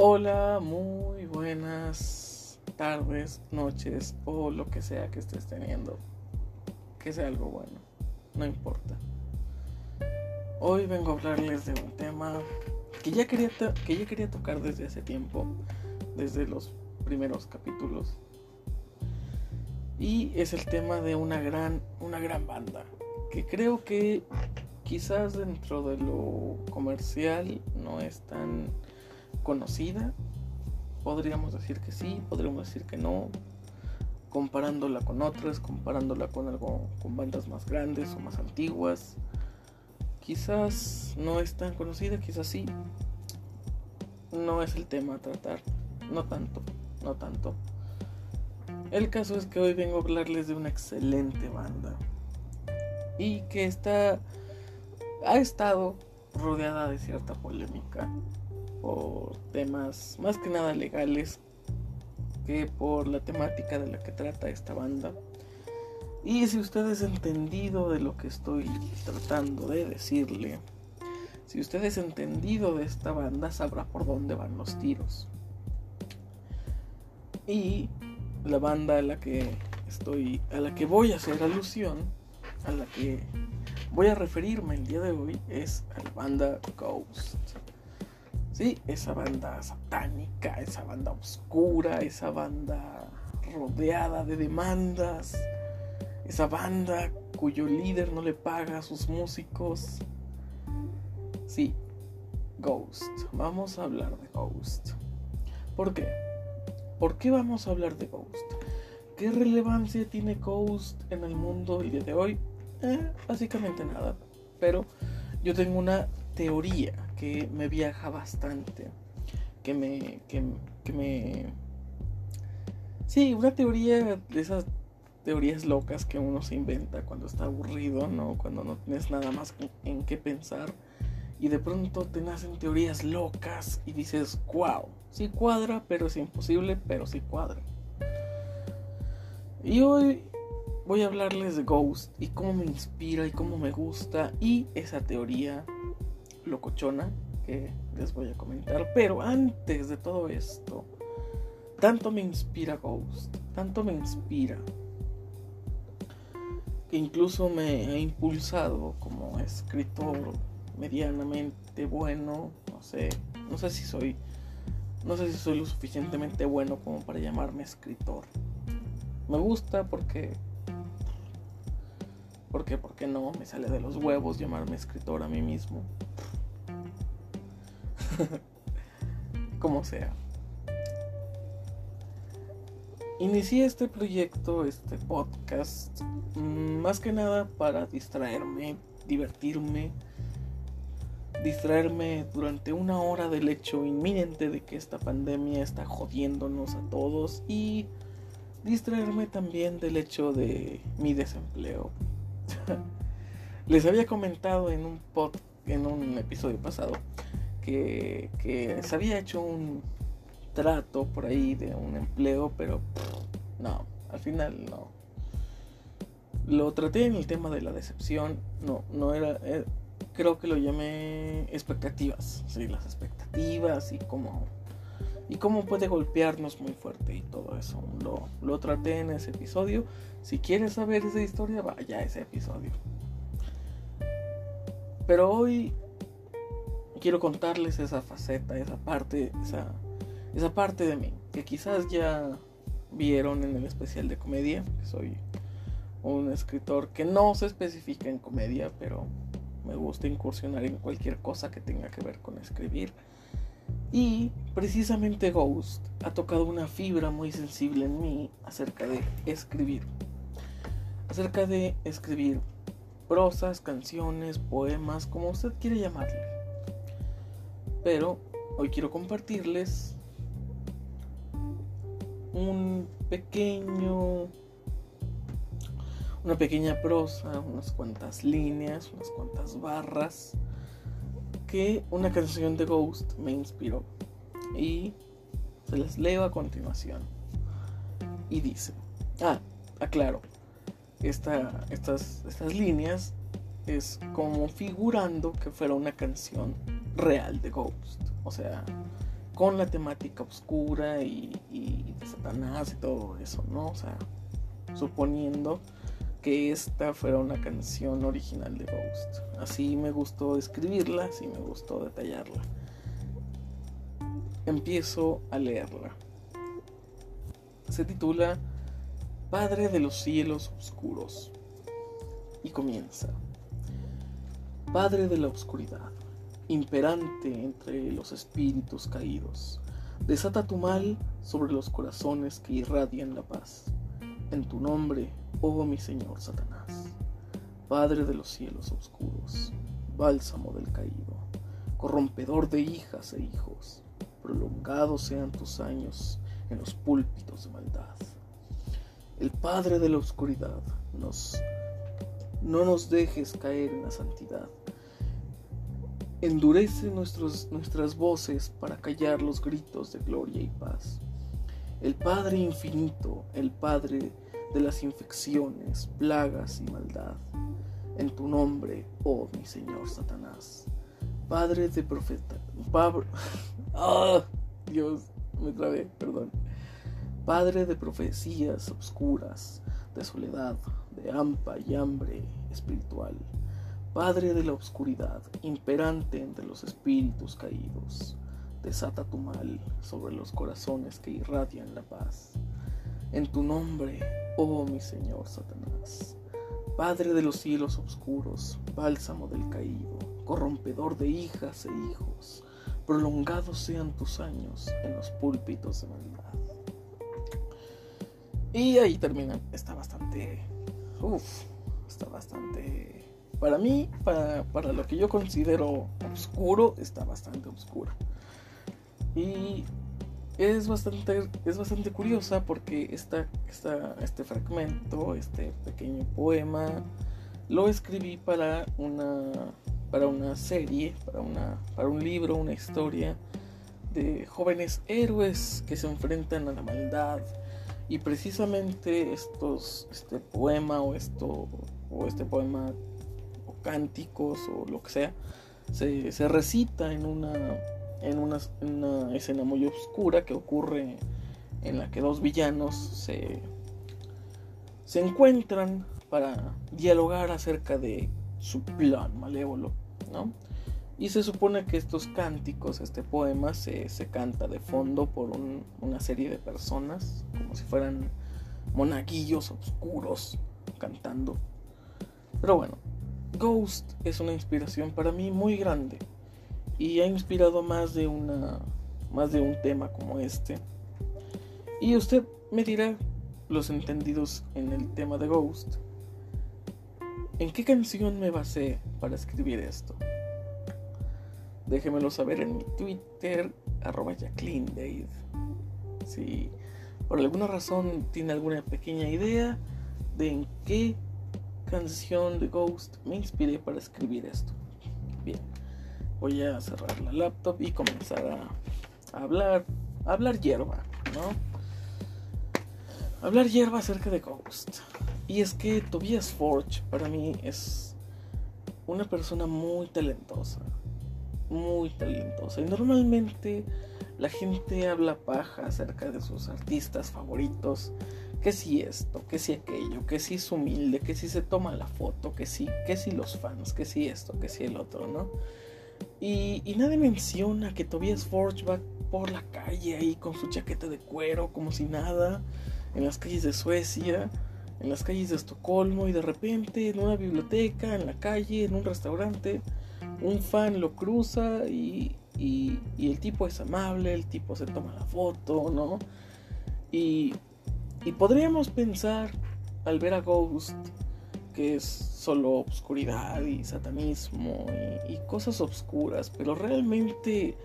Hola, muy buenas tardes, noches o lo que sea que estés teniendo. Que sea algo bueno, no importa. Hoy vengo a hablarles de un tema que ya quería, que ya quería tocar desde hace tiempo, desde los primeros capítulos. Y es el tema de una gran, una gran banda, que creo que quizás dentro de lo comercial no es tan conocida. Podríamos decir que sí, podríamos decir que no. Comparándola con otras, comparándola con algo con bandas más grandes o más antiguas. Quizás no es tan conocida, quizás sí. No es el tema a tratar. No tanto, no tanto. El caso es que hoy vengo a hablarles de una excelente banda. Y que está ha estado rodeada de cierta polémica por temas más que nada legales que por la temática de la que trata esta banda. Y si usted es entendido de lo que estoy tratando de decirle, si usted es entendido de esta banda, sabrá por dónde van los tiros. Y la banda a la que estoy, a la que voy a hacer alusión, a la que voy a referirme el día de hoy es a la banda Ghost. Sí, esa banda satánica, esa banda oscura, esa banda rodeada de demandas, esa banda cuyo líder no le paga a sus músicos. Sí, Ghost. Vamos a hablar de Ghost. ¿Por qué? ¿Por qué vamos a hablar de Ghost? ¿Qué relevancia tiene Ghost en el mundo el día de hoy? Eh, básicamente nada. Pero yo tengo una teoría que me viaja bastante. Que me. que, me. Sí, una teoría de esas teorías locas que uno se inventa cuando está aburrido, ¿no? Cuando no tienes nada más en qué pensar. Y de pronto te nacen teorías locas y dices, wow, sí cuadra, pero es imposible, pero sí cuadra. Y hoy voy a hablarles de Ghost y cómo me inspira y cómo me gusta y esa teoría locochona que les voy a comentar. Pero antes de todo esto, tanto me inspira Ghost, tanto me inspira, que incluso me ha impulsado como escritor medianamente bueno, no sé, no sé si soy, no sé si soy lo suficientemente bueno como para llamarme escritor. Me gusta porque ¿Por qué? Porque no, me sale de los huevos llamarme escritor a mí mismo. Como sea. Inicié este proyecto, este podcast, mm, más que nada para distraerme, divertirme, distraerme durante una hora del hecho inminente de que esta pandemia está jodiéndonos a todos y distraerme también del hecho de mi desempleo. Les había comentado en un pod, en un episodio pasado que, que se había hecho un trato por ahí de un empleo, pero no, al final no. Lo traté en el tema de la decepción, no, no era, eh, creo que lo llamé expectativas, sí, las expectativas y cómo, y cómo puede golpearnos muy fuerte y todo eso. Lo, lo traté en ese episodio. Si quieres saber esa historia, vaya a ese episodio. Pero hoy quiero contarles esa faceta, esa parte, esa, esa parte de mí, que quizás ya vieron en el especial de comedia, que soy un escritor que no se especifica en comedia, pero me gusta incursionar en cualquier cosa que tenga que ver con escribir. Y precisamente Ghost ha tocado una fibra muy sensible en mí acerca de escribir acerca de escribir prosas, canciones, poemas, como usted quiere llamarle. Pero hoy quiero compartirles un pequeño una pequeña prosa, unas cuantas líneas, unas cuantas barras que una canción de Ghost me inspiró. Y se las leo a continuación. Y dice, ah, aclaro, esta, estas, estas líneas es como figurando que fuera una canción real de Ghost. O sea, con la temática oscura y, de Satanás y todo eso, ¿no? O sea, suponiendo que esta fuera una canción original de Ghost. Así me gustó escribirla, así me gustó detallarla. Empiezo a leerla. Se titula Padre de los cielos oscuros. Y comienza. Padre de la oscuridad imperante entre los espíritus caídos. Desata tu mal sobre los corazones que irradian la paz. En tu nombre, oh mi Señor Satanás, Padre de los cielos oscuros, bálsamo del caído, corrompedor de hijas e hijos, prolongados sean tus años en los púlpitos de maldad. El Padre de la oscuridad, no nos dejes caer en la santidad endurece nuestras voces para callar los gritos de gloria y paz. El Padre infinito, el Padre de las infecciones, plagas y maldad, en tu nombre, oh mi Señor Satanás, Padre de profeta, ah, Dios, me trabé, perdón. Padre de profecías obscuras, de soledad, de hampa y hambre espiritual Padre de la oscuridad, imperante entre los espíritus caídos, desata tu mal sobre los corazones que irradian la paz. En tu nombre, oh mi Señor Satanás, Padre de los cielos oscuros, bálsamo del caído, corrompedor de hijas e hijos, prolongados sean tus años en los púlpitos de maldad. Y ahí termina, está bastante... Uf, está bastante para mí, para, lo que yo considero oscuro, está bastante oscuro. Y es bastante, es bastante curiosa porque esta, este fragmento, este pequeño poema, lo escribí para una, para una serie, para, una, para un libro, una historia de jóvenes héroes que se enfrentan a la maldad. Y precisamente estos, este poema o, esto, o este poema cánticos o lo que sea, se, recita en una, en, una, escena muy oscura que ocurre en la que dos villanos se, se encuentran para dialogar acerca de su plan malévolo, ¿no? Y se supone que estos cánticos, este poema, se, se canta de fondo por una serie de personas, como si fueran monaguillos oscuros cantando. Pero bueno, Ghost es una inspiración para mí muy grande y ha inspirado más de una más de un tema como este. Y usted me dirá los entendidos en el tema de Ghost. ¿En qué canción me basé para escribir esto? Déjemelo saber en mi Twitter, arroba. Si por alguna razón tiene alguna pequeña idea de en qué canción de Ghost me inspiré para escribir esto. Bien, voy a cerrar la laptop y comenzar a, hablar, hablar hierba, ¿no? Hablar hierba acerca de Ghost. Y es que Tobias Forge para mí es una persona muy talentosa. Muy talentosa. Y normalmente la gente habla paja acerca de sus artistas favoritos que si esto, que si aquello, que si es humilde, que si se toma la foto, que si, que si los fans, que si esto, que si el otro, ¿no? Y, y nadie menciona que Tobias Forge va por la calle ahí con su chaqueta de cuero, como si nada, en las calles de Suecia, en las calles de Estocolmo, y de repente en una biblioteca, en la calle, en un restaurante, un fan lo cruza y, y, y el tipo es amable, el tipo se toma la foto, ¿no? Y y podríamos pensar, al ver a Ghost, que es solo obscuridad y satanismo y, cosas obscuras, pero realmente,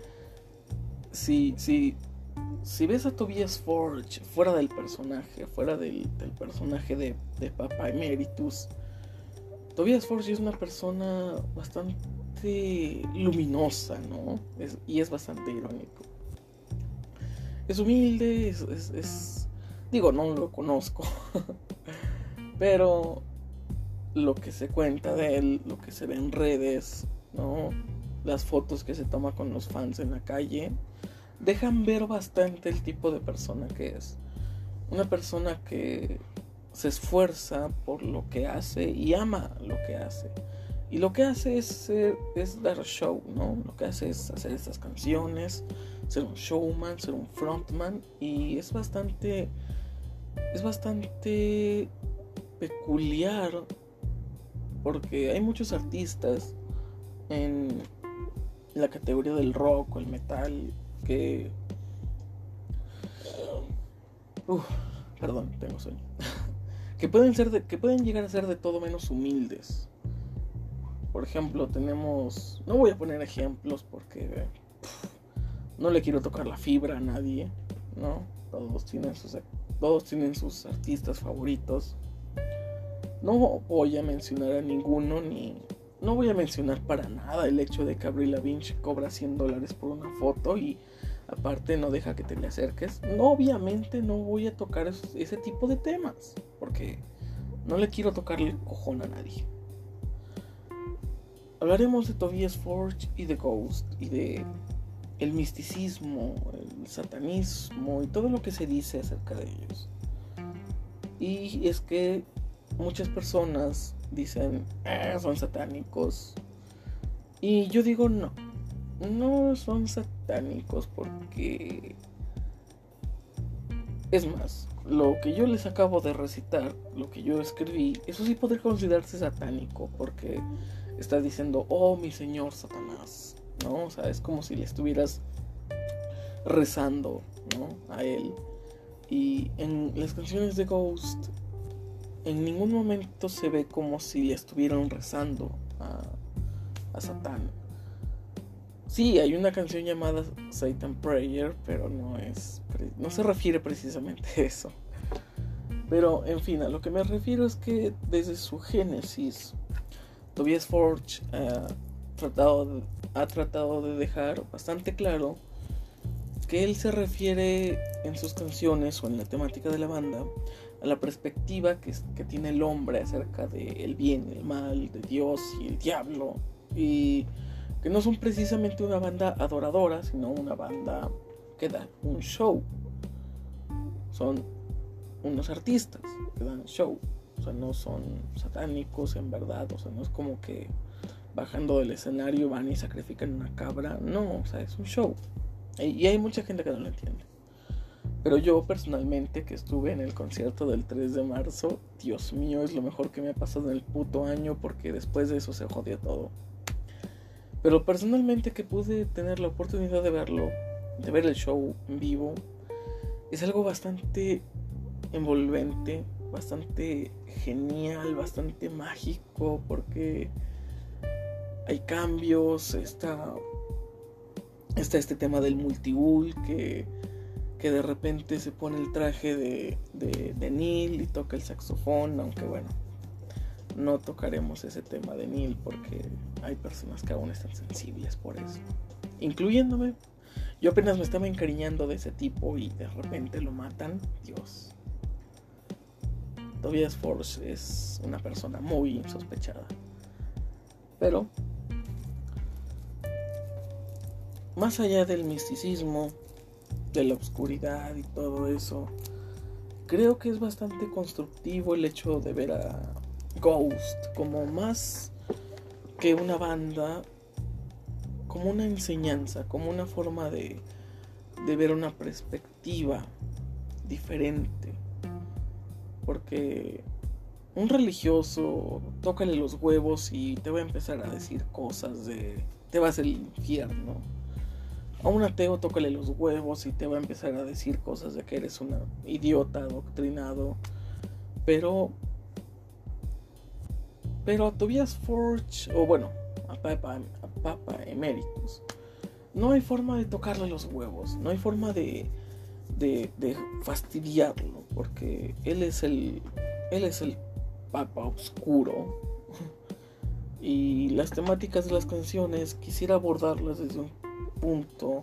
si, si, si ves a Tobias Forge fuera del personaje, fuera del, personaje de, de Papa Emeritus, Tobias Forge es una persona bastante luminosa, ¿no? y es bastante irónico. Es humilde, es Digo, no lo conozco. Pero lo que se cuenta de él, lo que se ve en redes, ¿no? Las fotos que se toma con los fans en la calle, dejan ver bastante el tipo de persona que es. Una persona que se esfuerza por lo que hace y ama lo que hace. Y lo que hace es, es dar show, ¿no? Lo que hace es hacer estas canciones, ser un showman, ser un frontman. Y es bastante. Es bastante peculiar. Porque hay muchos artistas en la categoría del rock o el metal que. Uf, perdón, tengo sueño. que pueden ser de, que pueden llegar a ser de todo menos humildes. Por ejemplo, tenemos, no voy a poner ejemplos porque no le quiero tocar la fibra a nadie, ¿no? Todos tienen sus todos tienen sus artistas favoritos. No voy a mencionar a ninguno ni no voy a mencionar para nada el hecho de que Avril Lavigne cobra 100 dólares por una foto y aparte no deja que te le acerques. No, obviamente no voy a tocar ese tipo de temas porque no le quiero tocarle el cojón a nadie. Hablaremos de Tobias Forge y de Ghost y de el misticismo, el satanismo y todo lo que se dice acerca de ellos. Y es que muchas personas dicen, ah, son satánicos. Y yo digo, no, no son satánicos porque... Es más, lo que yo les acabo de recitar, lo que yo escribí, eso sí podría considerarse satánico porque estás diciendo, oh mi Señor Satanás, ¿no? O sea, es como si le estuvieras rezando, ¿no? A él. Y en las canciones de Ghost, en ningún momento se ve como si le estuvieran rezando a, a Satán. Sí, hay una canción llamada Satan Prayer, pero no es, no se refiere precisamente a eso. Pero, en fin, a lo que me refiero es que desde su génesis Tobias Forge ha tratado de dejar bastante claro que él se refiere en sus canciones o en la temática de la banda a la perspectiva que, tiene el hombre acerca del bien y el mal, de Dios y el diablo, y que no son precisamente una banda adoradora, sino una banda que da un show. Son unos artistas que dan show. O sea, no son satánicos en verdad. O sea, no es como que bajando del escenario van y sacrifican una cabra. No, o sea, es un show. Y hay mucha gente que no lo entiende. Pero yo personalmente que estuve en el concierto del 3 de marzo, Dios mío, es lo mejor que me ha pasado en el puto año porque después de eso se jodió todo. Pero personalmente que pude tener la oportunidad de verlo, de ver el show en vivo, es algo bastante envolvente, bastante genial, bastante mágico, porque hay cambios, está, está este tema del multibull que, que de repente se pone el traje de, de, de Neil y toca el saxofón, aunque bueno, no tocaremos ese tema de Neil porque hay personas que aún están sensibles por eso, incluyéndome. Yo apenas me estaba encariñando de ese tipo y de repente lo matan, Dios. Tobias Force es una persona muy insospechada. Pero, más allá del misticismo, de la oscuridad y todo eso, creo que es bastante constructivo el hecho de ver a Ghost como más que una banda, como una enseñanza, como una forma de, de ver una perspectiva diferente porque un religioso, tócale los huevos y te va a empezar a decir cosas de te vas al infierno. A un ateo tócale los huevos y te va a empezar a decir cosas de que eres un idiota adoctrinado. Pero pero a Tobias Forge, o bueno, a Papa, a Papa Emeritus, no hay forma de tocarle los huevos, no hay forma de, de, de fastidiarlo, porque él es el, él es el papa oscuro. Y las temáticas de las canciones quisiera abordarlas desde un punto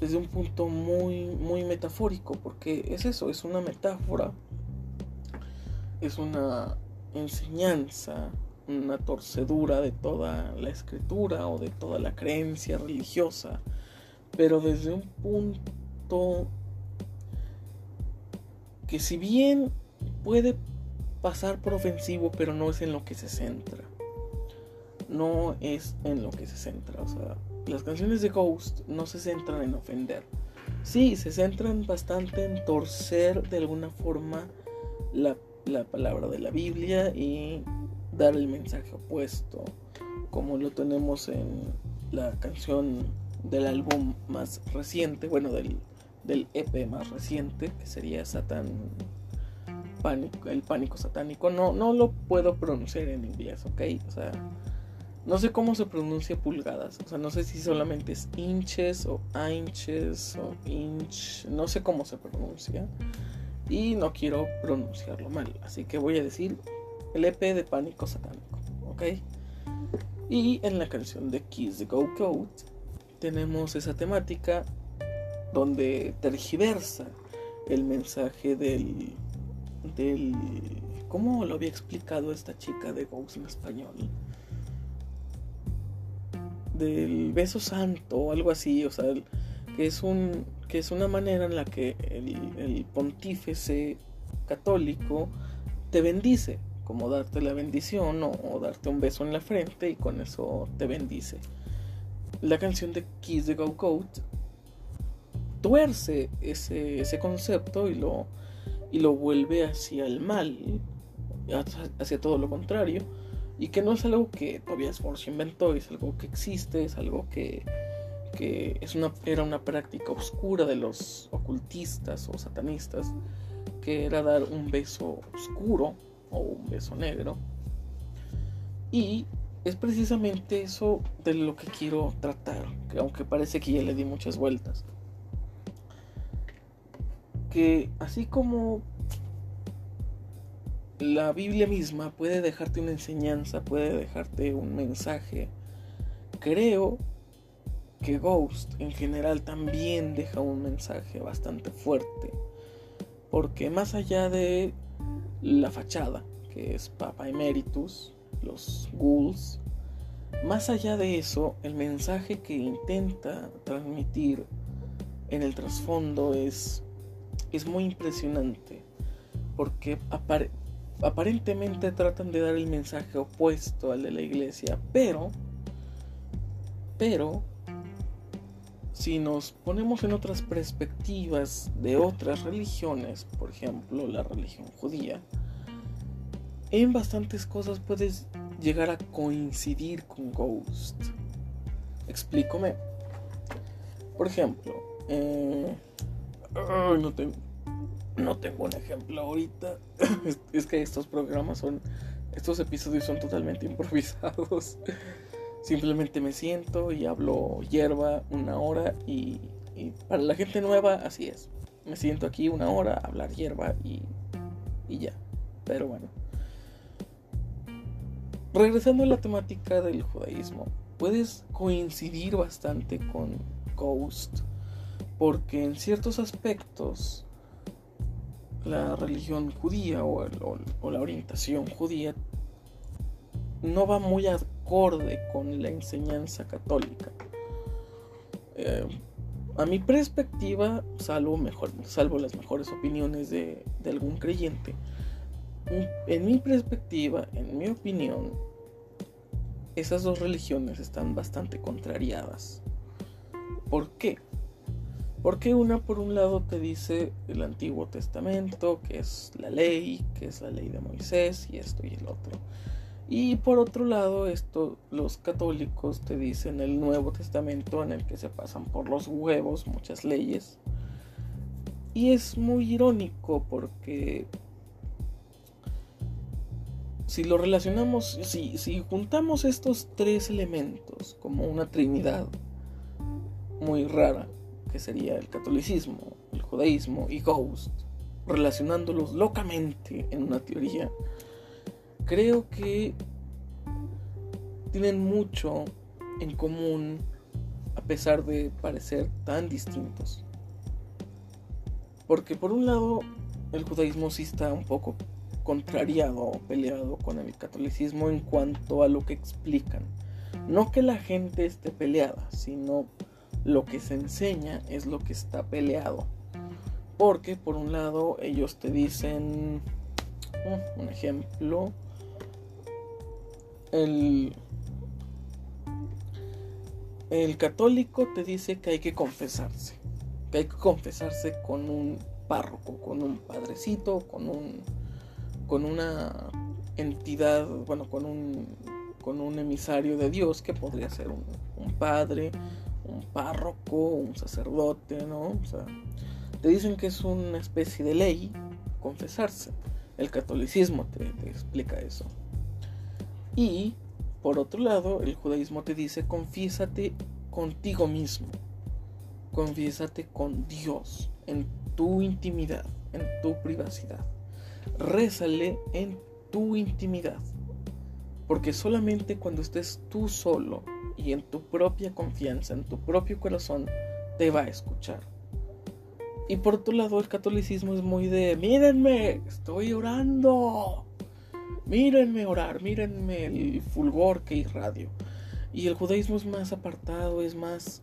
desde un punto muy muy metafórico porque es eso, es una metáfora. Es una enseñanza, una torcedura de toda la escritura o de toda la creencia religiosa pero desde un punto que si bien puede pasar por ofensivo, pero no es en lo que se centra. No es en lo que se centra. O sea, las canciones de Ghost no se centran en ofender. Sí, se centran bastante en torcer de alguna forma la, la palabra de la Biblia y dar el mensaje opuesto, como lo tenemos en la canción del álbum más reciente, bueno, del, del EP más reciente, que sería Satan pánico, el pánico satánico. No, no lo puedo pronunciar en inglés, ¿ok? O sea, no sé cómo se pronuncia pulgadas. O sea, no sé si solamente es inches o inches o inch. No sé cómo se pronuncia. Y no quiero pronunciarlo mal. Así que voy a decir el EP de pánico satánico, ¿ok? Y en la canción de Kiss the Go Code tenemos esa temática donde tergiversa el mensaje del del... ¿Cómo lo había explicado esta chica de Ghost en español? Del beso santo o algo así, o sea, que es, un, que es una manera en la que el, pontífice católico te bendice, como darte la bendición o, darte un beso en la frente y con eso te bendice. La canción de Kiss the Go Goat tuerce ese, ese concepto y lo, y lo vuelve hacia el mal, hacia todo lo contrario, y que no es algo que Tobias Force inventó, es algo que existe, es algo que, que es una, era una práctica oscura de los ocultistas o satanistas, que era dar un beso oscuro o un beso negro. Y es precisamente eso de lo que quiero tratar, que aunque parece que ya le di muchas vueltas que así como la Biblia misma puede dejarte una enseñanza, puede dejarte un mensaje, creo que Ghost en general también deja un mensaje bastante fuerte. Porque más allá de la fachada, que es Papa Emeritus, los ghouls, más allá de eso, el mensaje que intenta transmitir en el trasfondo es es muy impresionante porque aparentemente tratan de dar el mensaje opuesto al de la iglesia, pero, pero, si nos ponemos en otras perspectivas de otras religiones, por ejemplo la religión judía, en bastantes cosas puedes llegar a coincidir con Ghost. Explícame. Por ejemplo, eh, no, tengo, no tengo un ejemplo ahorita. es, que estos programas son. Estos episodios son totalmente improvisados. Simplemente me siento y hablo hierba una hora y, para la gente nueva así es. Me siento aquí una hora hablar hierba y, y ya. Pero bueno. Regresando a la temática del judaísmo, puedes coincidir bastante con Ghost porque en ciertos aspectos la religión judía o, la orientación judía no va muy acorde con la enseñanza católica. Eh, a mi perspectiva, salvo, mejor, salvo las mejores opiniones de, de algún creyente, en mi perspectiva, en mi opinión, esas dos religiones están bastante contrariadas. ¿Por qué? Porque una por un lado te dice el Antiguo Testamento, que es la ley, que es la ley de Moisés y esto y el otro. Y por otro lado, esto los católicos te dicen el Nuevo Testamento en el que se pasan por los huevos muchas leyes. Y es muy irónico porque si lo relacionamos, si, si juntamos estos tres elementos como una trinidad muy rara, que sería el catolicismo, el judaísmo y Ghost, relacionándolos locamente en una teoría, creo que tienen mucho en común a pesar de parecer tan distintos. Porque por un lado, el judaísmo sí está un poco contrariado o peleado con el catolicismo en cuanto a lo que explican. No que la gente esté peleada, sino lo que se enseña es lo que está peleado. Porque por un lado ellos te dicen, uh, un ejemplo, el, el católico te dice que hay que confesarse, que hay que confesarse con un párroco, con un padrecito, con un con una entidad, bueno, con un con un emisario de Dios que podría ser un padre, un párroco, un sacerdote, ¿no? O sea, te dicen que es una especie de ley confesarse. El catolicismo te, explica eso. Y, por otro lado, el judaísmo te dice, confiésate contigo mismo. Confiésate con Dios, en tu intimidad, en tu privacidad. Rézale en tu intimidad. Porque solamente cuando estés tú solo y en tu propia confianza, en tu propio corazón, te va a escuchar. Y por otro lado, el catolicismo es muy de, mírenme, estoy orando. Mírenme orar, mírenme el fulgor que irradio. Y el judaísmo es más apartado, es más,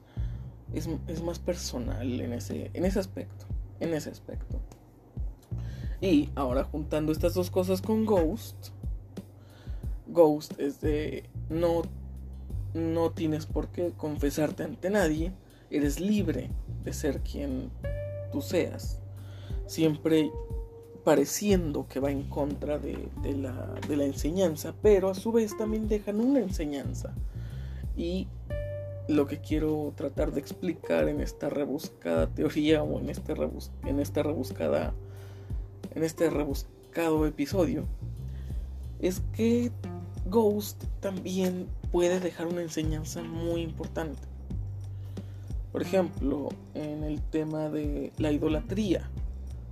es, es más personal en ese, en ese aspecto. En ese aspecto. Y ahora juntando estas dos cosas con Ghost, Ghost es de no no tienes por qué confesarte ante nadie, eres libre de ser quien tú seas, siempre pareciendo que va en contra de, la, enseñanza, pero a su vez también dejan una enseñanza. Y lo que quiero tratar de explicar en esta rebuscada teoría o en este, en esta rebuscada en este rebuscado episodio es que Ghost también puede dejar una enseñanza muy importante. Por ejemplo, en el tema de la idolatría,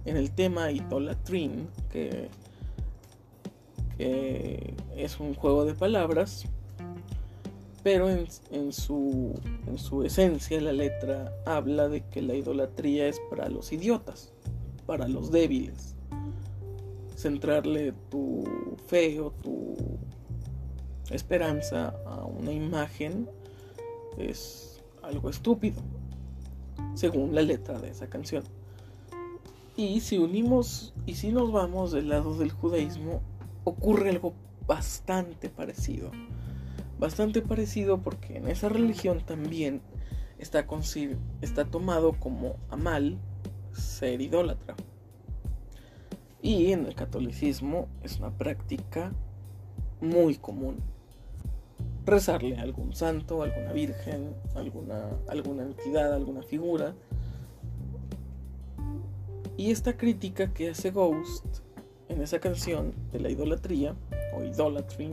en el tema idolatrin, que, es un juego de palabras, pero en, su, en su esencia la letra habla de que la idolatría es para los idiotas, para los débiles. Centrarle tu fe o tu esperanza a una imagen es algo estúpido, según la letra de esa canción. Y si unimos y si nos vamos del lado del judaísmo, ocurre algo bastante parecido. Bastante parecido porque en esa religión también está, está tomado como amal ser idólatra. Y en el catolicismo es una práctica muy común rezarle a algún santo, alguna virgen, alguna, alguna entidad, alguna figura. Y esta crítica que hace Ghost en esa canción de la idolatría o idolatry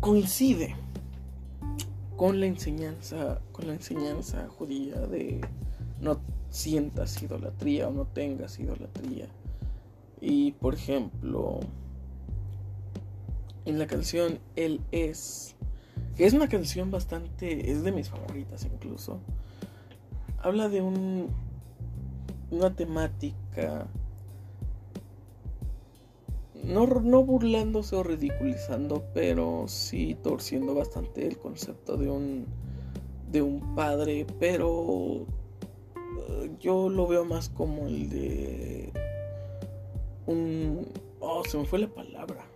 coincide con la enseñanza con la enseñanza judía de no sientas idolatría o no tengas idolatría. Y por ejemplo, en la canción Él es, es una canción bastante, es de mis favoritas incluso, habla de un, una temática, no, no burlándose o ridiculizando, pero sí torciendo bastante el concepto de un, de un padre, pero eh, yo lo veo más como el de un... Oh, se me fue la palabra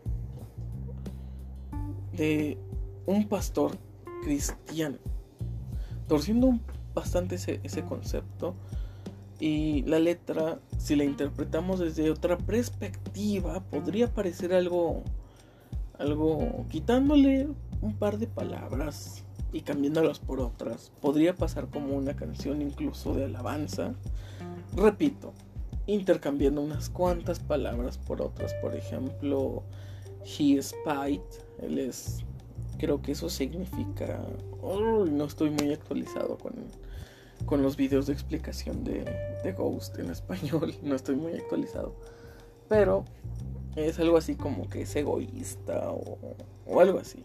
de un pastor cristiano, torciendo bastante ese, concepto. Y la letra, si la interpretamos desde otra perspectiva, podría parecer algo, algo quitándole un par de palabras y cambiándolas por otras. Podría pasar como una canción incluso de alabanza. Repito, intercambiando unas cuantas palabras por otras. Por ejemplo, He Spite. Él es. Creo que eso significa. no estoy muy actualizado con, con los videos de explicación de, de Ghost en español. No estoy muy actualizado. Pero es algo así como que es egoísta o, o algo así.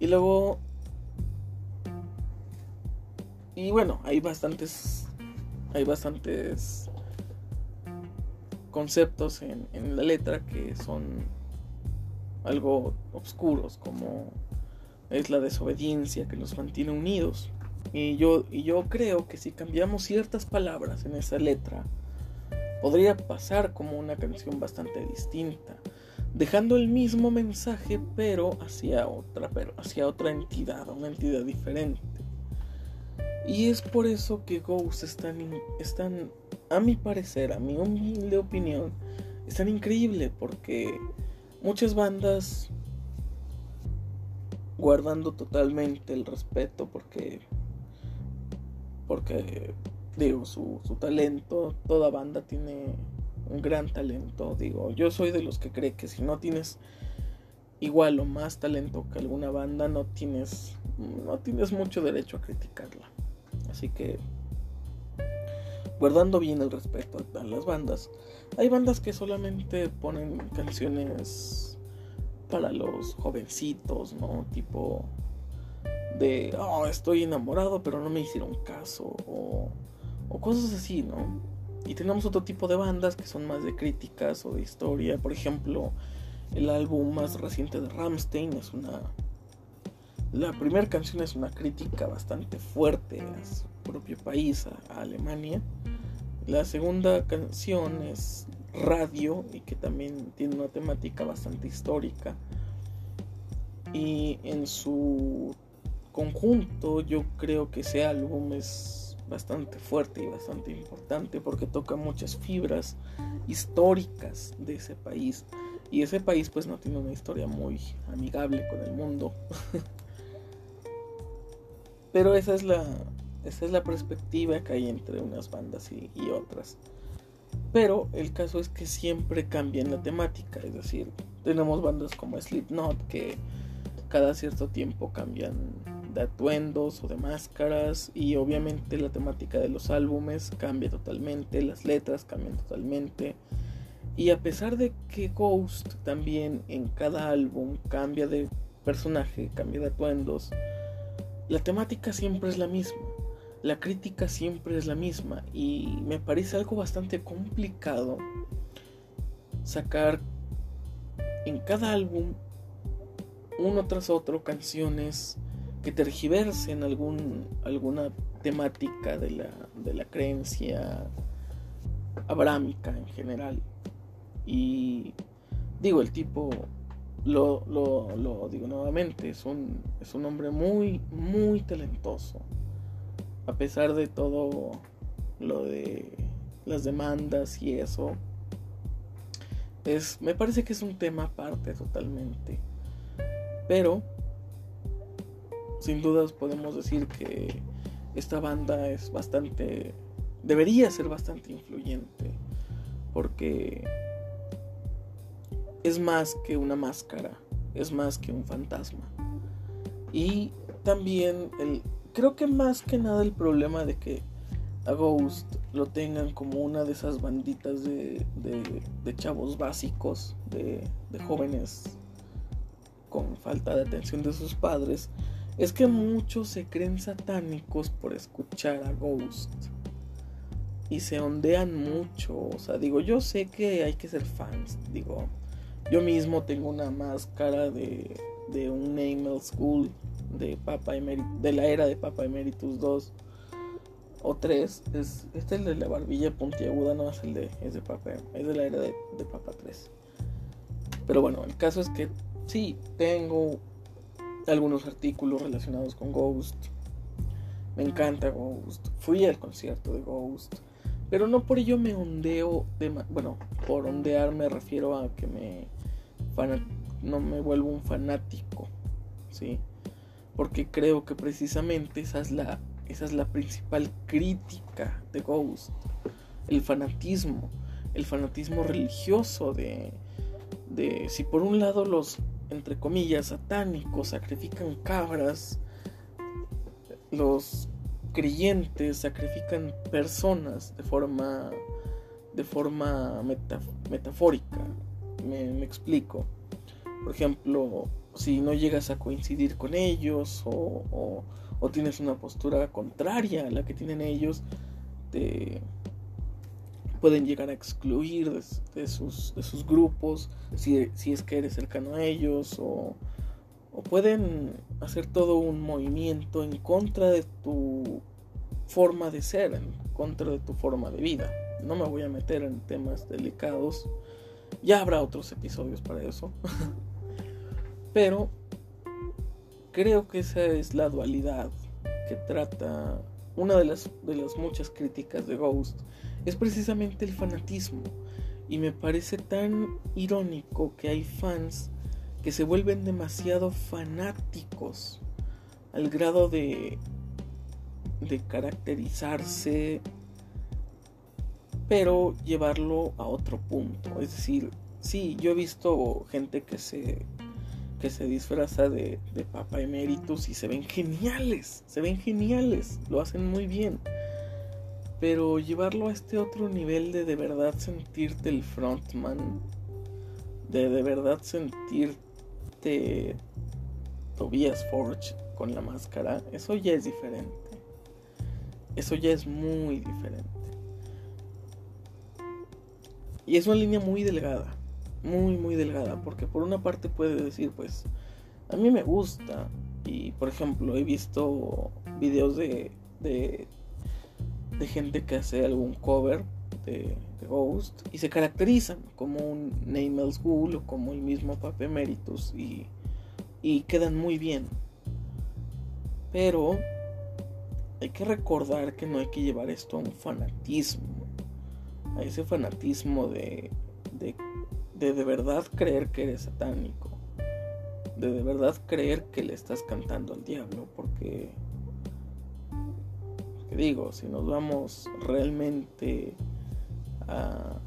Y luego. Y bueno, hay bastantes. Hay bastantes conceptos en, en la letra que son algo oscuros, como es la desobediencia que los mantiene unidos. Y yo, y yo creo que si cambiamos ciertas palabras en esa letra, podría pasar como una canción bastante distinta, dejando el mismo mensaje pero hacia otra, pero hacia otra entidad, una entidad diferente. Y es por eso que Ghost es tan, es tan, a mi parecer, a mi humilde opinión, es tan increíble porque muchas bandas guardando totalmente el respeto porque porque digo su, su talento toda banda tiene un gran talento digo yo soy de los que cree que si no tienes igual o más talento que alguna banda no tienes no tienes mucho derecho a criticarla. Así que guardando bien el respeto a las bandas hay bandas que solamente ponen canciones para los jovencitos, ¿no? Tipo de, oh, estoy enamorado pero no me hicieron caso o, o cosas así, ¿no? Y tenemos otro tipo de bandas que son más de críticas o de historia. Por ejemplo, el álbum más reciente de Ramstein es una... La primera canción es una crítica bastante fuerte a su propio país, a Alemania. La segunda canción es Radio y que también tiene una temática bastante histórica. Y en su conjunto yo creo que ese álbum es bastante fuerte y bastante importante porque toca muchas fibras históricas de ese país. Y ese país pues no tiene una historia muy amigable con el mundo. Pero esa es la, esa es la perspectiva que hay entre unas bandas y, otras. Pero el caso es que siempre cambian la temática. Es decir, tenemos bandas como Slipknot que cada cierto tiempo cambian de atuendos o de máscaras. Y obviamente la temática de los álbumes cambia totalmente. Las letras cambian totalmente. Y a pesar de que Ghost también en cada álbum cambia de personaje, cambia de atuendos, la temática siempre es la misma la crítica siempre es la misma y me parece algo bastante complicado sacar en cada álbum uno tras otro canciones que tergiversen algún, alguna temática de la, de la creencia abrámica en general. Y digo, el tipo, lo, lo, lo digo nuevamente, es un, es un hombre muy, muy talentoso a pesar de todo lo de las demandas y eso, es, me parece que es un tema aparte totalmente. Pero, sin dudas podemos decir que esta banda es bastante, debería ser bastante influyente, porque es más que una máscara, es más que un fantasma. Y también el, creo que más que nada el problema de que a Ghost lo tengan como una de esas banditas de, de, chavos básicos, de, de, jóvenes con falta de atención de sus padres, es que muchos se creen satánicos por escuchar a Ghost. Y se ondean mucho. O sea, digo, yo sé que hay que ser fans. Digo, yo mismo tengo una máscara de, de un Name School de Papa de la era de Papa Emeritus 2 o 3 es este es el de la barbilla puntiaguda no es el de es Papa es de la era de, de Papa 3 pero bueno el caso es que sí tengo algunos artículos relacionados con Ghost. Me encanta Ghost. Fui al concierto de Ghost pero no por ello me ondeo de bueno por ondear me refiero a que me no me vuelvo un fanático sí porque creo que precisamente esa es la, esa es la principal crítica de Ghost, el fanatismo, el fanatismo religioso de, de si por un lado los, entre comillas, satánicos sacrifican cabras, los creyentes sacrifican personas de forma de forma metafórica. Me, me explico. Por ejemplo si no llegas a coincidir con ellos o, tienes una postura contraria a la que tienen ellos, te pueden llegar a excluir de, sus, grupos si, es que eres cercano a ellos o pueden hacer todo un movimiento en contra de tu forma de ser, en contra de tu forma de vida. No me voy a meter en temas delicados. Ya habrá otros episodios para eso. Pero creo que esa es la dualidad que trata una de las, de las muchas críticas de Ghost. Es precisamente el fanatismo. Y me parece tan irónico que hay fans que se vuelven demasiado fanáticos al grado de de caracterizarse pero llevarlo a otro punto es decir sí yo he visto gente que se se disfraza de, de papa emeritus y se ven geniales se ven geniales lo hacen muy bien. Pero llevarlo a este otro nivel de de verdad sentirte el frontman de de verdad sentirte Tobias Forge con la máscara eso ya es diferente. Eso ya es muy diferente. Y es una línea muy delgada, muy, muy delgada, porque por una parte puede decir, pues, a mí me gusta, y por ejemplo, he visto videos de, de, gente que hace algún cover de, Ghost y se caracterizan como un Nameless Ghoul o como el mismo Pape Emeritus y, y quedan muy bien. Pero hay que recordar que no hay que llevar esto a un fanatismo, a ese fanatismo de, de, verdad creer que eres satánico, de de verdad creer que le estás cantando al diablo, porque, porque digo, si nos vamos realmente a,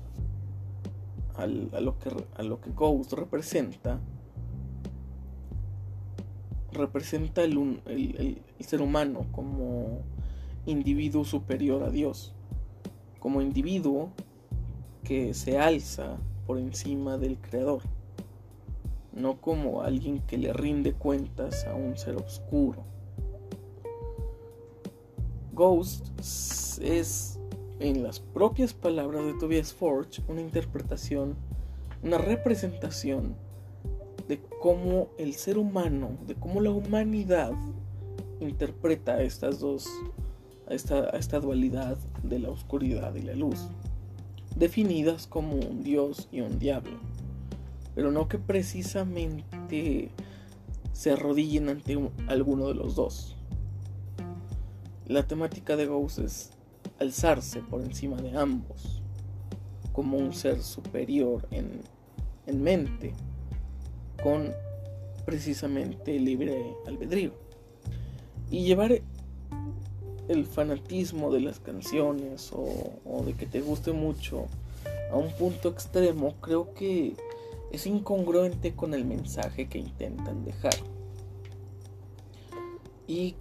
a, lo, que, a lo que Ghost representa, representa el, el, ser humano como individuo superior a Dios, como individuo que se alza por encima del Creador, no como alguien que le rinde cuentas a un ser oscuro. Ghost es, en las propias palabras de Tobias Forge, una interpretación, una representación de cómo el ser humano, de cómo la humanidad interpreta estas dos, a esta, esta dualidad de la oscuridad y la luz, definidas como un dios y un diablo, pero no que precisamente se arrodillen ante alguno de los dos. La temática de Ghost es alzarse por encima de ambos, como un ser superior en, en mente con precisamente libre albedrío. Y llevar el fanatismo de las canciones o, de que te guste mucho a un punto extremo creo que es incongruente con el mensaje que intentan dejar. Y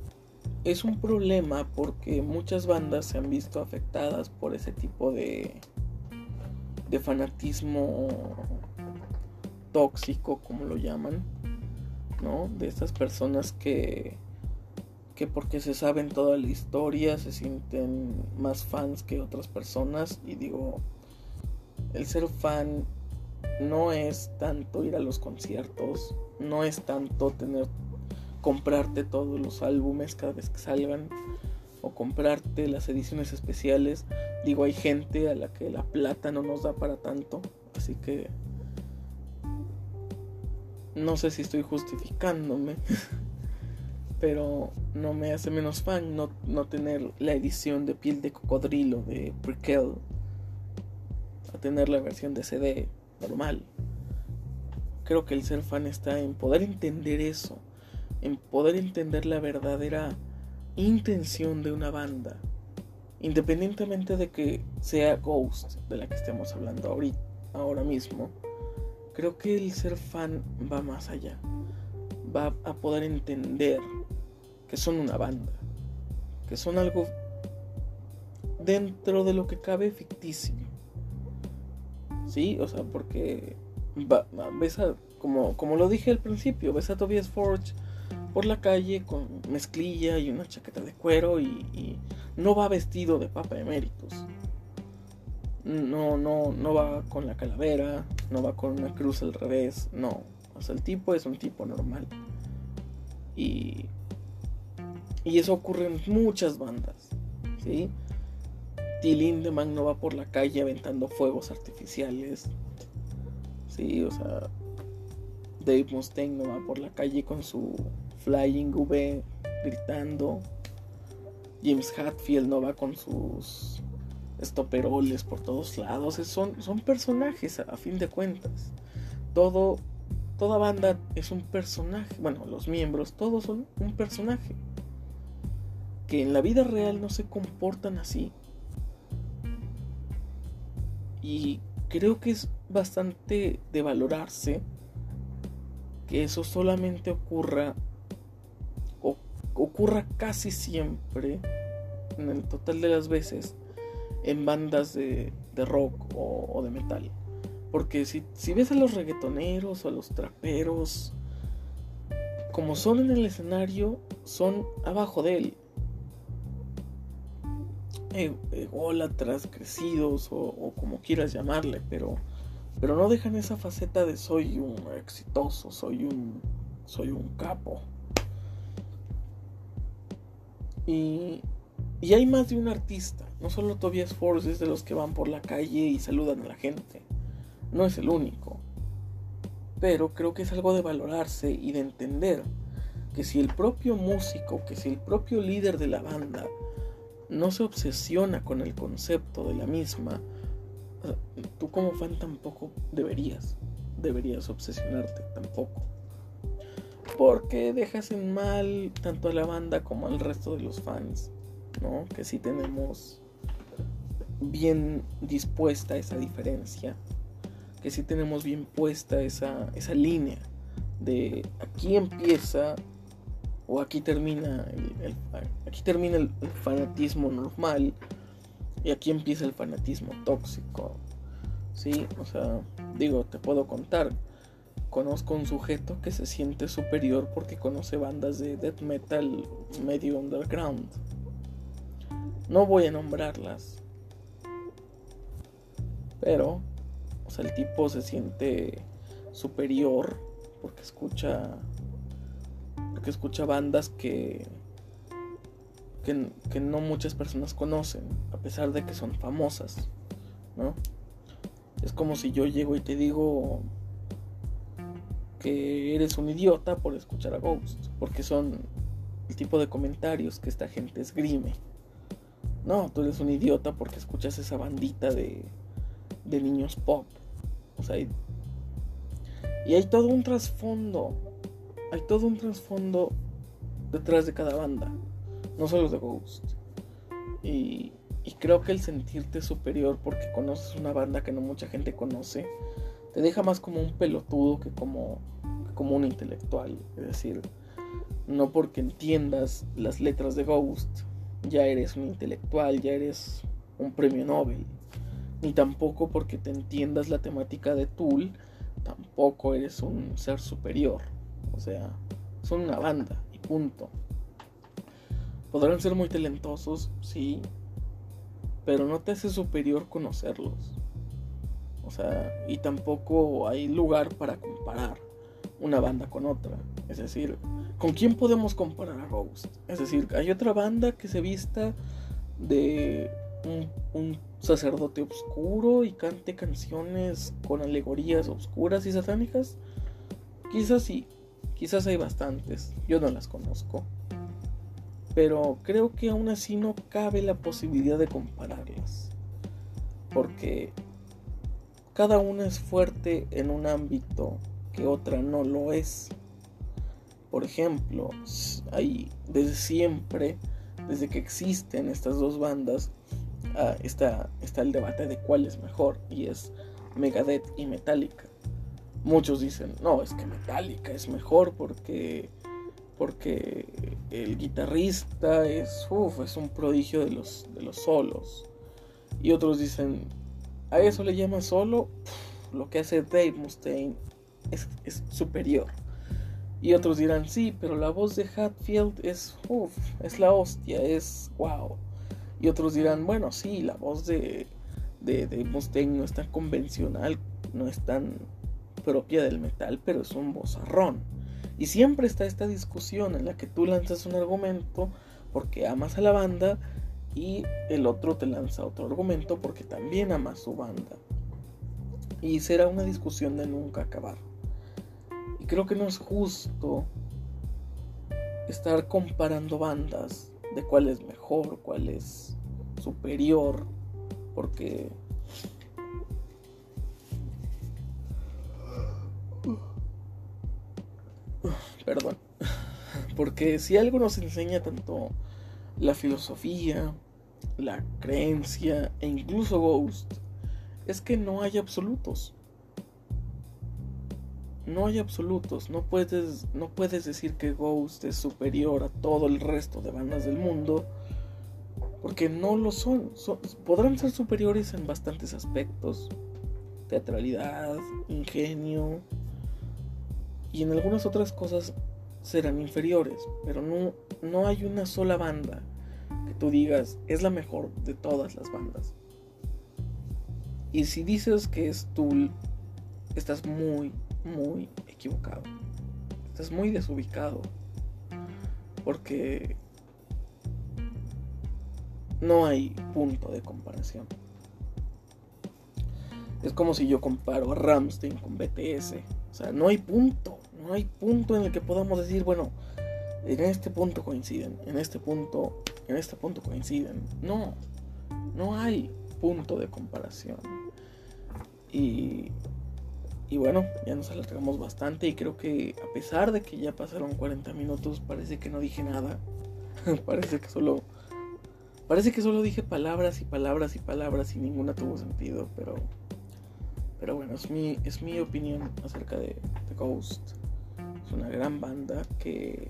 es un problema porque muchas bandas se han visto afectadas por ese tipo de, de fanatismo tóxico, como lo llaman, ¿no? De estas personas que, que porque se saben toda la historia se sienten más fans que otras personas. Y digo, el ser fan no es tanto ir a los conciertos, no es tanto tener comprarte todos los álbumes cada vez que salgan o comprarte las ediciones especiales. Digo, hay gente a la que la plata no nos da para tanto, así que no sé si estoy justificándome, pero no me hace menos fan no, tener la edición de piel de cocodrilo de Prequel a tener la versión de CD normal. Creo que el ser fan está en poder entender eso, en poder entender la verdadera intención de una banda, independientemente de que sea Ghost, de la que estemos hablando ahorita, ahora mismo Creo que el ser fan va más allá. Va a poder entender que son una banda. Que son algo dentro de lo que cabe ficticio. Sí, o sea, porque ves a, como, como lo dije al principio, ves a Tobias Forge por la calle con mezclilla y una chaqueta de cuero y, y no va vestido de papa eméritos no, no, no va con la calavera, no va con una cruz al revés, no. O sea, el tipo es un tipo normal. Y, y eso ocurre en muchas bandas. ¿sí? Till Lindemann no va por la calle aventando fuegos artificiales. Sí, o sea, Dave Mustaine no va por la calle con su Flying V gritando. James Hatfield no va con sus estoperoles por todos lados. Son, son personajes a fin de cuentas. Todo, toda banda es un personaje. Bueno, los miembros, todos son un personaje. Que en la vida real no se comportan así. Y creo que es bastante de valorarse que eso solamente ocurra o ocurra casi siempre en el total de las veces en bandas de, rock o, de metal. Porque si, si ves a los reggaetoneros o a los traperos, como son en el escenario, son abajo de él ególatras, crecidos o, como quieras llamarle, pero, pero no dejan esa faceta de soy un exitoso, soy un, soy un capo. Y, y hay más de un artista, no solo Tobias Force es de los que van por la calle y saludan a la gente, no es el único. Pero creo que es algo de valorarse y de entender que si el propio músico, que si el propio líder de la banda no se obsesiona con el concepto de la misma, tú como fan tampoco deberías, deberías obsesionarte tampoco. Porque dejas en mal tanto a la banda como al resto de los fans, ¿no? Que si tenemos bien dispuesta esa diferencia, que si tenemos bien puesta esa, esa línea de aquí empieza o aquí termina el, aquí termina el, fanatismo normal y aquí empieza el fanatismo tóxico. Sí, o sea, digo, te puedo contar. Conozco un sujeto que se siente superior porque conoce bandas de death metal medio underground. No voy a nombrarlas. Pero, o sea, el tipo se siente superior porque escucha porque escucha bandas que, que, no muchas personas conocen, a pesar de que son famosas, ¿no? Es como si yo llego y te digo que eres un idiota por escuchar a Ghost, porque son el tipo de comentarios que esta gente esgrime. No, tú eres un idiota porque escuchas esa bandita de, de niños pop. O sea, y hay todo un trasfondo hay todo un trasfondo detrás de cada banda, no solo de Ghost. Y, creo que el sentirte superior porque conoces una banda que no mucha gente conoce, te deja más como un pelotudo que como, como un intelectual. Es decir, no porque entiendas las letras de Ghost, ya eres un intelectual, ya eres un premio Nobel. Ni tampoco porque te entiendas la temática de Tool, tampoco eres un ser superior. O sea, son una banda y punto. Podrán ser muy talentosos, sí, pero no te hace superior conocerlos. O sea, y tampoco hay lugar para comparar una banda con otra. Es decir, ¿con quién podemos comparar a Ghost? Es decir, hay otra banda que se vista de un, un sacerdote oscuro y cante canciones con alegorías oscuras y satánicas. Quizás sí, Quizás hay bastantes, yo no las conozco. Pero creo que aún así no cabe la posibilidad de compararlas. Porque cada una es fuerte en un ámbito que otra no lo es. Por ejemplo, hay desde siempre, desde que existen estas dos bandas, ah, está, está el debate de cuál es mejor y es Megadeth y Metallica. Muchos dicen, no, es que Metallica es mejor porque, porque el guitarrista es, es un prodigio de los, de los solos. Y otros dicen, a eso le llama solo, lo que hace Dave Mustaine es, superior. Y otros dirán, sí, pero la voz de Hatfield es, uff, es la hostia, es wow. Y otros dirán, bueno, sí, la voz de, de, de Mustaine no es tan convencional, no es tan propia del metal, pero es un bozarrón. Y siempre está esta discusión en la que tú lanzas un argumento porque amas a la banda y el otro te lanza otro argumento porque también ama su banda. Y será una discusión de nunca acabar. Y creo que no es justo estar comparando bandas de cuál es mejor, cuál es superior, porque perdón, porque si algo nos enseña tanto la filosofía, la creencia e incluso Ghost, es que no hay absolutos. No hay absolutos, no puedes, no puedes decir que Ghost es superior a todo el resto de bandas del mundo, porque no lo son. podrán ser superiores en bastantes aspectos, teatralidad, ingenio, y en algunas otras cosas serán inferiores, pero no, no hay una sola banda que tú digas es la mejor de todas las bandas. Y si dices que es Tool, estás muy, muy equivocado. Estás muy desubicado. Porque no hay punto de comparación. Es como si yo comparo a Ramstein con BTS. O sea, no hay punto. No hay punto en el que podamos decir, bueno, en este punto coinciden, en este punto, en este punto coinciden. No, no hay punto de comparación. Y, y bueno, ya nos alargamos bastante y creo que a pesar de que ya pasaron 40 minutos, parece que no dije nada. parece que solo... Parece que solo dije palabras y palabras y palabras y ninguna tuvo sentido, pero... Pero bueno, es mi, es mi opinión acerca de The Ghost. Es una gran banda que,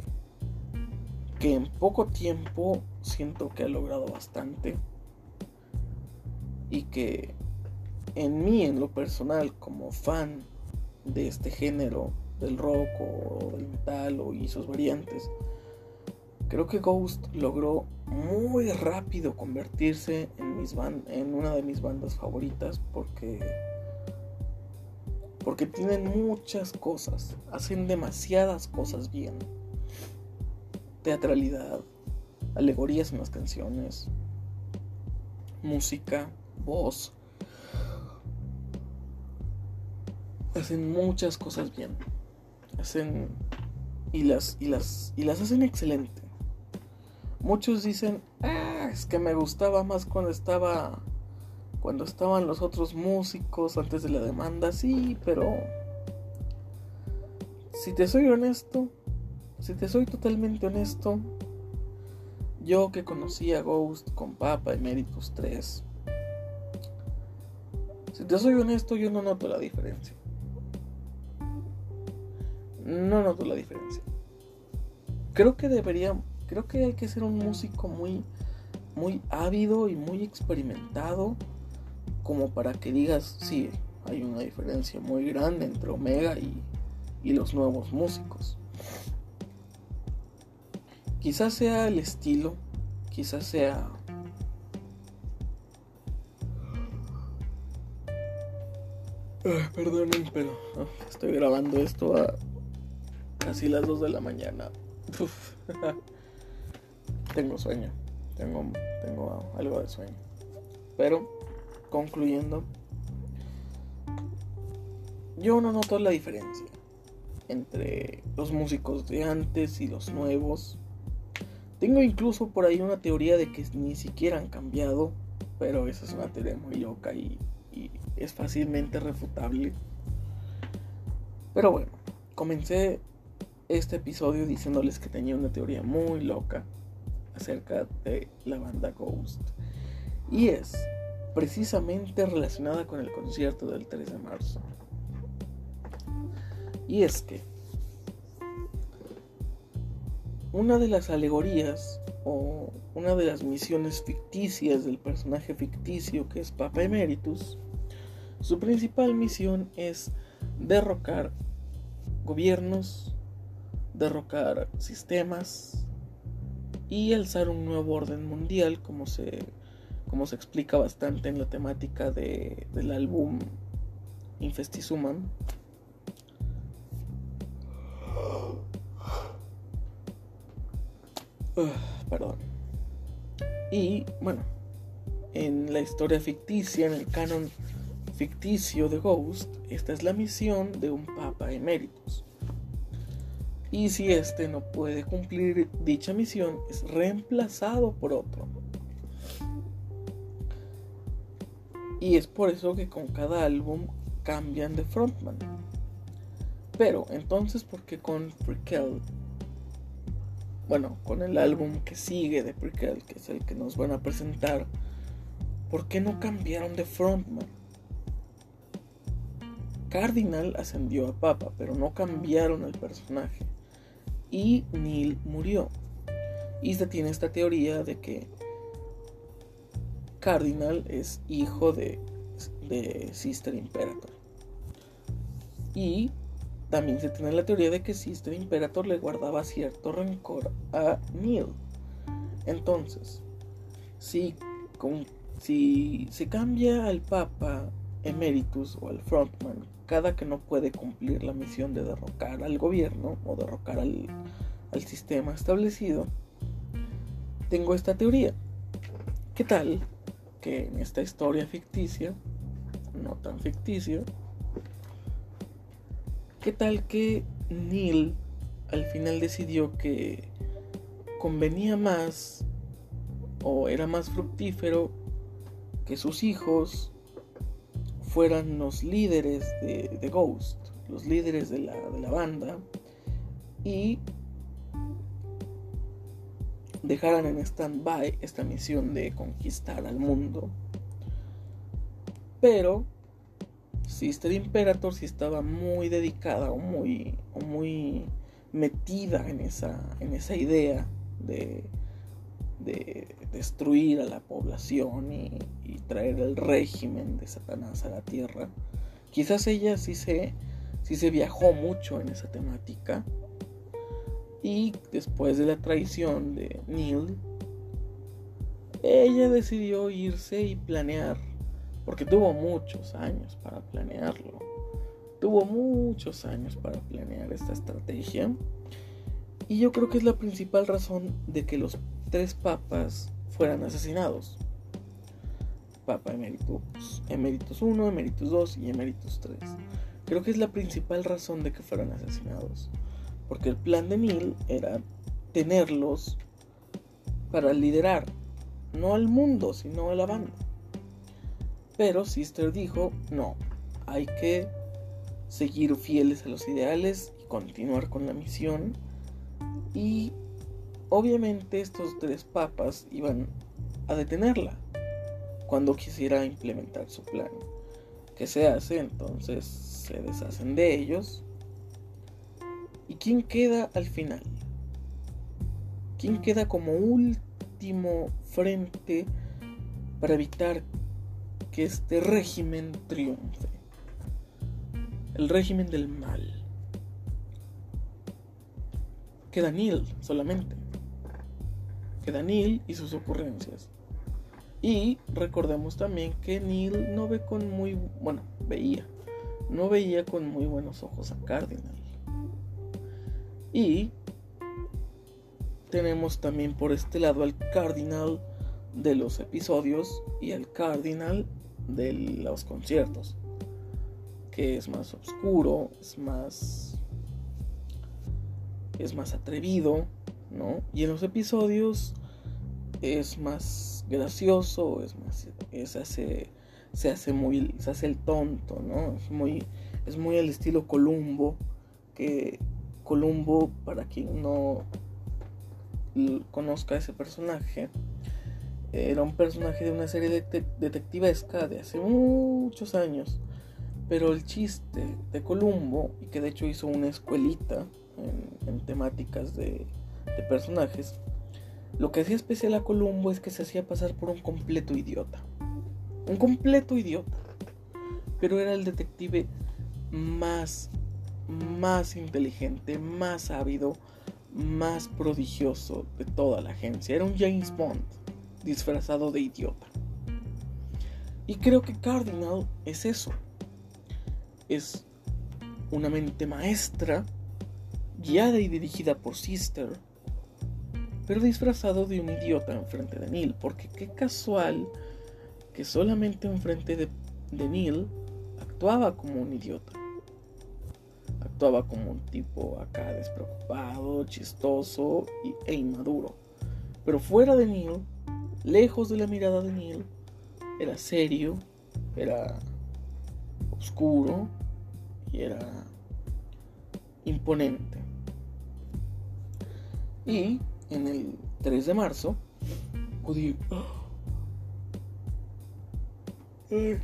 que en poco tiempo siento que ha logrado bastante. Y que en mí, en lo personal, como fan de este género, del rock o del metal o y sus variantes, creo que Ghost logró muy rápido convertirse en, mis en una de mis bandas favoritas porque porque tienen muchas cosas, hacen demasiadas cosas bien. Teatralidad, alegorías en las canciones, música, voz. Hacen muchas cosas bien. Hacen y las y las y las hacen excelente. Muchos dicen, ah, es que me gustaba más cuando estaba cuando estaban los otros músicos antes de la demanda, sí, pero si te soy honesto, si te soy totalmente honesto, yo que conocí a Ghost con Papa Emeritus 3, si te soy honesto, yo no noto la diferencia. No noto la diferencia. Creo que debería, creo que hay que ser un músico muy, muy ávido y muy experimentado como para que digas, sí, hay una diferencia muy grande entre Omega y, los nuevos músicos. Quizás sea el estilo, quizás sea... perdonen, pero ah, estoy grabando esto a casi las 2 de la mañana. tengo sueño, tengo, tengo algo de sueño. Pero concluyendo, yo no noto la diferencia entre los músicos de antes y los nuevos. Tengo incluso por ahí una teoría de que ni siquiera han cambiado, pero esa es una teoría muy loca y, es fácilmente refutable. Pero bueno, comencé este episodio diciéndoles que tenía una teoría muy loca acerca de la banda Ghost. Y es precisamente relacionada con el concierto del 3 de marzo. Y es que una de las alegorías o una de las misiones ficticias del personaje ficticio que es Papa Emeritus, su principal misión es derrocar gobiernos, derrocar sistemas y alzar un nuevo orden mundial como se como se explica bastante en la temática de, del álbum Infestisuman. perdón. Y bueno, en la historia ficticia, en el canon ficticio de Ghost, esta es la misión de un Papa Emeritus. Y si éste no puede cumplir dicha misión, es reemplazado por otro. Y es por eso que con cada álbum cambian de frontman. Pero entonces, ¿por qué con Prequel? Bueno, con el álbum que sigue de Prequel, que es el que nos van a presentar, ¿por qué no cambiaron de frontman? Cardinal ascendió a Papa, pero no cambiaron el personaje. Y Neil murió. Y se tiene esta teoría de que Cardinal es hijo de, de Sister Imperator. Y también se tiene la teoría de que Sister Imperator le guardaba cierto rencor a Neil. Entonces, si, si se cambia al Papa Emeritus o al Frontman cada que no puede cumplir la misión de derrocar al gobierno o derrocar al, al sistema establecido, tengo esta teoría. ¿Qué tal que en esta historia ficticia, no tan ficticia, qué tal que Neil al final decidió que convenía más o era más fructífero que sus hijos fueran los líderes de, Ghost, los líderes de la, de la banda, y dejaran en stand-by esta misión de conquistar al mundo. Pero Sister Imperator sí estaba muy dedicada o muy, o muy metida en esa, en esa idea de de destruir a la población y, traer el régimen de Satanás a la tierra. Quizás ella sí se, sí se viajó mucho en esa temática. Y después de la traición de Neil, ella decidió irse y planear, porque tuvo muchos años para planearlo. Tuvo muchos años para planear esta estrategia. Y yo creo que es la principal razón de que los tres papas fueran asesinados. Papa Emeritus, Emeritus 1, Emeritus 2 y Emeritus 3. Creo que es la principal razón de que fueran asesinados. Porque el plan de Neil era tenerlos para liderar, no al mundo, sino a la banda. Pero Sister dijo, no, hay que seguir fieles a los ideales y continuar con la misión. Y Obviamente estos tres papas iban a detenerla cuando quisiera implementar su plan. ¿Qué se hace? Entonces se deshacen de ellos. ¿Y quién queda al final? ¿Quién queda como último frente para evitar que este régimen triunfe? El régimen del mal. Queda Neil solamente queda Neil y sus ocurrencias. Y recordemos también que Neil no ve con muy, bueno, veía, no veía con muy buenos ojos a Cardinal. Y tenemos también por este lado al Cardinal de los episodios y al Cardinal de los conciertos, que es más oscuro, es más es más atrevido, ¿no? Y en los episodios es más gracioso, es más, se hace, se hace muy, se hace el tonto, ¿no? Es muy, es muy el estilo Columbo, que Columbo, para quien no conozca ese personaje, era un personaje de una serie de detectivesca de hace muchos años. Pero el chiste de Columbo, y que de hecho hizo una escuelita en temáticas de, de personajes, lo que hacía especial a Columbo es que se hacía pasar por un completo idiota. Un completo idiota. Pero era el detective más, más inteligente, más ávido, más prodigioso de toda la agencia. Era un James Bond disfrazado de idiota. Y creo que Cardinal es eso. Es una mente maestra, guiada y dirigida por Sister, pero disfrazado de un idiota enfrente de Neil, porque qué casual que solamente enfrente de, de Neil actuaba como un idiota. Actuaba como un tipo acá despreocupado, chistoso e inmaduro. Pero fuera de Neil, lejos de la mirada de Neil, era serio, era oscuro y era imponente. Y en el 3 de marzo, Ay,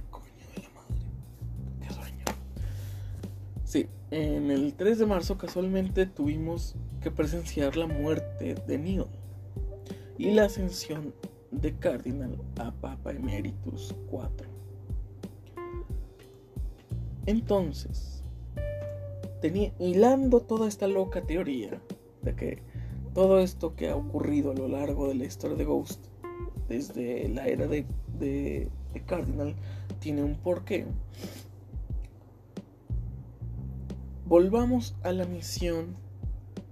en el 3 de marzo casualmente tuvimos que presenciar la muerte de Neil y la ascensión de Cardinal a Papa Emeritus IV. Entonces, hilando toda esta loca teoría de que todo esto que ha ocurrido a lo largo de la historia de Ghost, desde la era de, de, Cardinal, tiene un porqué. Volvamos a la misión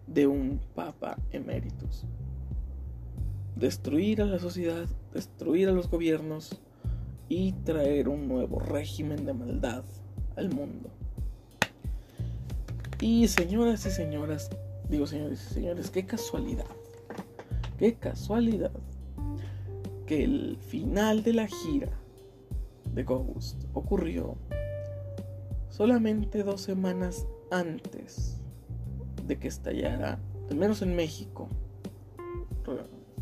de un Papa Emeritus. Destruir a la sociedad, destruir a los gobiernos y traer un nuevo régimen de maldad al mundo. Y señoras y señoras, digo señores y señores, qué casualidad, qué casualidad que el final de la gira de Ghost ocurrió solamente dos semanas antes de que estallara, al menos en México,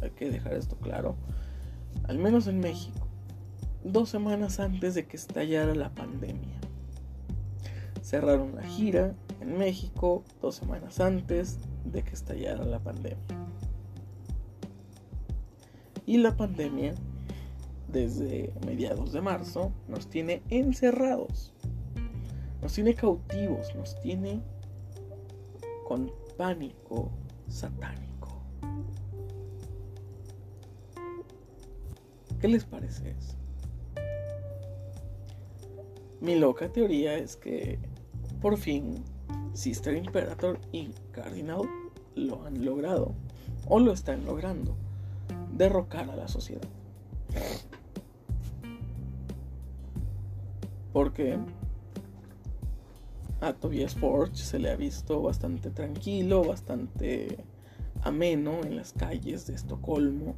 hay que dejar esto claro, al menos en México, dos semanas antes de que estallara la pandemia. Cerraron la gira en México dos semanas antes de que estallara la pandemia. Y la pandemia, desde mediados de marzo, nos tiene encerrados, nos tiene cautivos, nos tiene con pánico satánico. ¿Qué les parece eso? Mi loca teoría es que por fin, Sister Imperator y Cardinal lo han logrado, o lo están logrando, derrocar a la sociedad. Porque a Tobias Forge se le ha visto bastante tranquilo, bastante ameno en las calles de Estocolmo,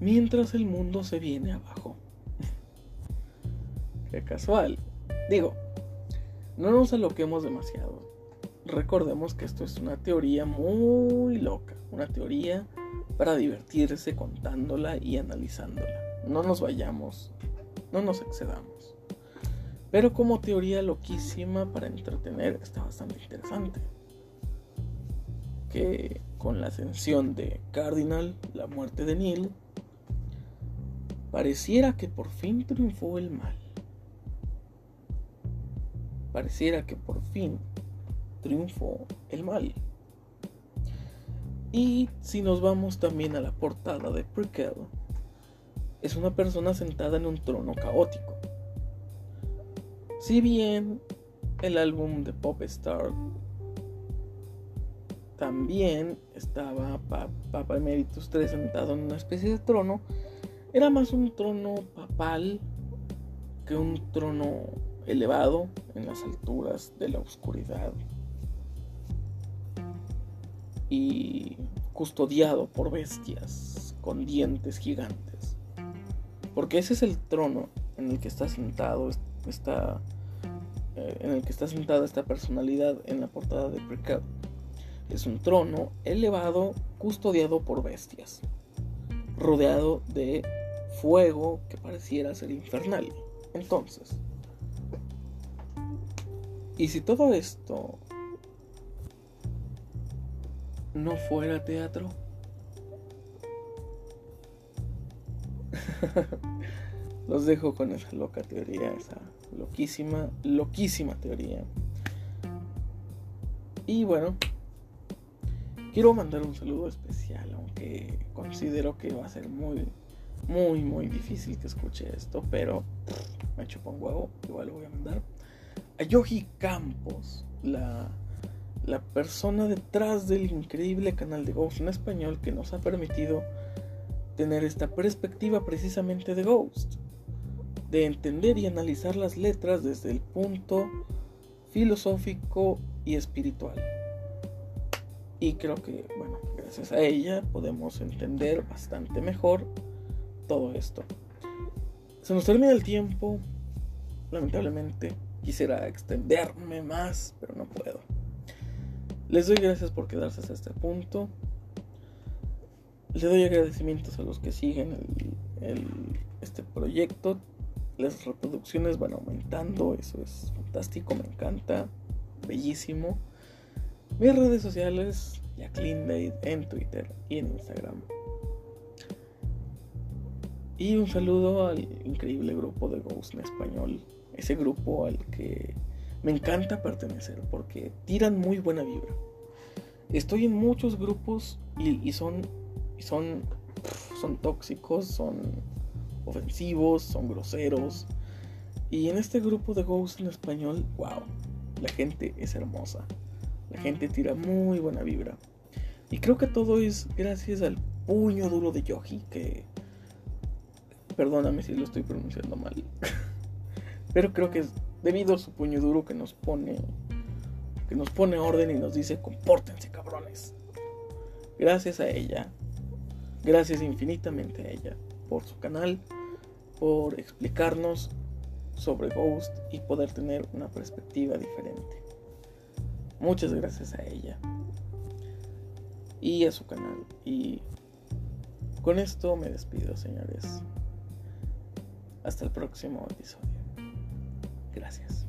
mientras el mundo se viene abajo. Qué casual. Digo, no nos aloquemos demasiado. Recordemos que esto es una teoría muy loca, una teoría para divertirse contándola y analizándola. No nos vayamos, no nos excedamos. Pero como teoría loquísima para entretener está bastante interesante. Que con la ascensión de Cardinal, la muerte de Neil, pareciera que por fin triunfó el mal pareciera que por fin triunfó el mal. Y si nos vamos también a la portada de Prequel, es una persona sentada en un trono caótico. Si bien el álbum de Pop Star también estaba Papa Emeritus 3 sentado en una especie de trono, era más un trono papal que un trono elevado en las alturas de la oscuridad y custodiado por bestias con dientes gigantes. Porque ese es el trono en el que está sentado esta, eh, en el que está sentada esta personalidad en la portada de Precap. Es un trono elevado, custodiado por bestias, rodeado de fuego que pareciera ser infernal. Entonces, y si todo esto no fuera teatro, los dejo con esa loca teoría, esa loquísima, loquísima teoría. Y bueno, quiero mandar un saludo especial, aunque considero que va a ser muy, muy, muy difícil que escuche esto, pero me chupo un huevo, igual lo voy a mandar a Yogi Campos, la la persona detrás del increíble canal de Ghost en español que nos ha permitido tener esta perspectiva precisamente de Ghost, de entender y analizar las letras desde el punto filosófico y espiritual. Y creo que, bueno, gracias a ella podemos entender bastante mejor todo esto. Se nos termina el tiempo, lamentablemente. Quisiera extenderme más, pero no puedo. Les doy gracias por quedarse hasta este punto. Le doy agradecimientos a los que siguen este proyecto. Las reproducciones van aumentando, eso es fantástico, me encanta, bellísimo. Mis redes sociales, Jacqueline Dade en Twitter y en Instagram. Y un saludo al increíble grupo de Ghost en español. Ese grupo al que me encanta pertenecer porque tiran muy buena vibra. Estoy en muchos grupos y, son, y son, son tóxicos, son ofensivos, son groseros. Y en este grupo de Ghost en español, wow, la gente es hermosa. La gente tira muy buena vibra. Y creo que todo es gracias al puño duro de Yogi que Perdóname si lo estoy pronunciando mal. Pero creo que es debido a su puño duro que nos pone que nos pone orden y nos dice, "Compórtense, cabrones." Gracias a ella. Gracias infinitamente a ella por su canal, por explicarnos sobre Ghost y poder tener una perspectiva diferente. Muchas gracias a ella y a su canal. Y con esto me despido, señores. Hasta el próximo episodio. Gracias.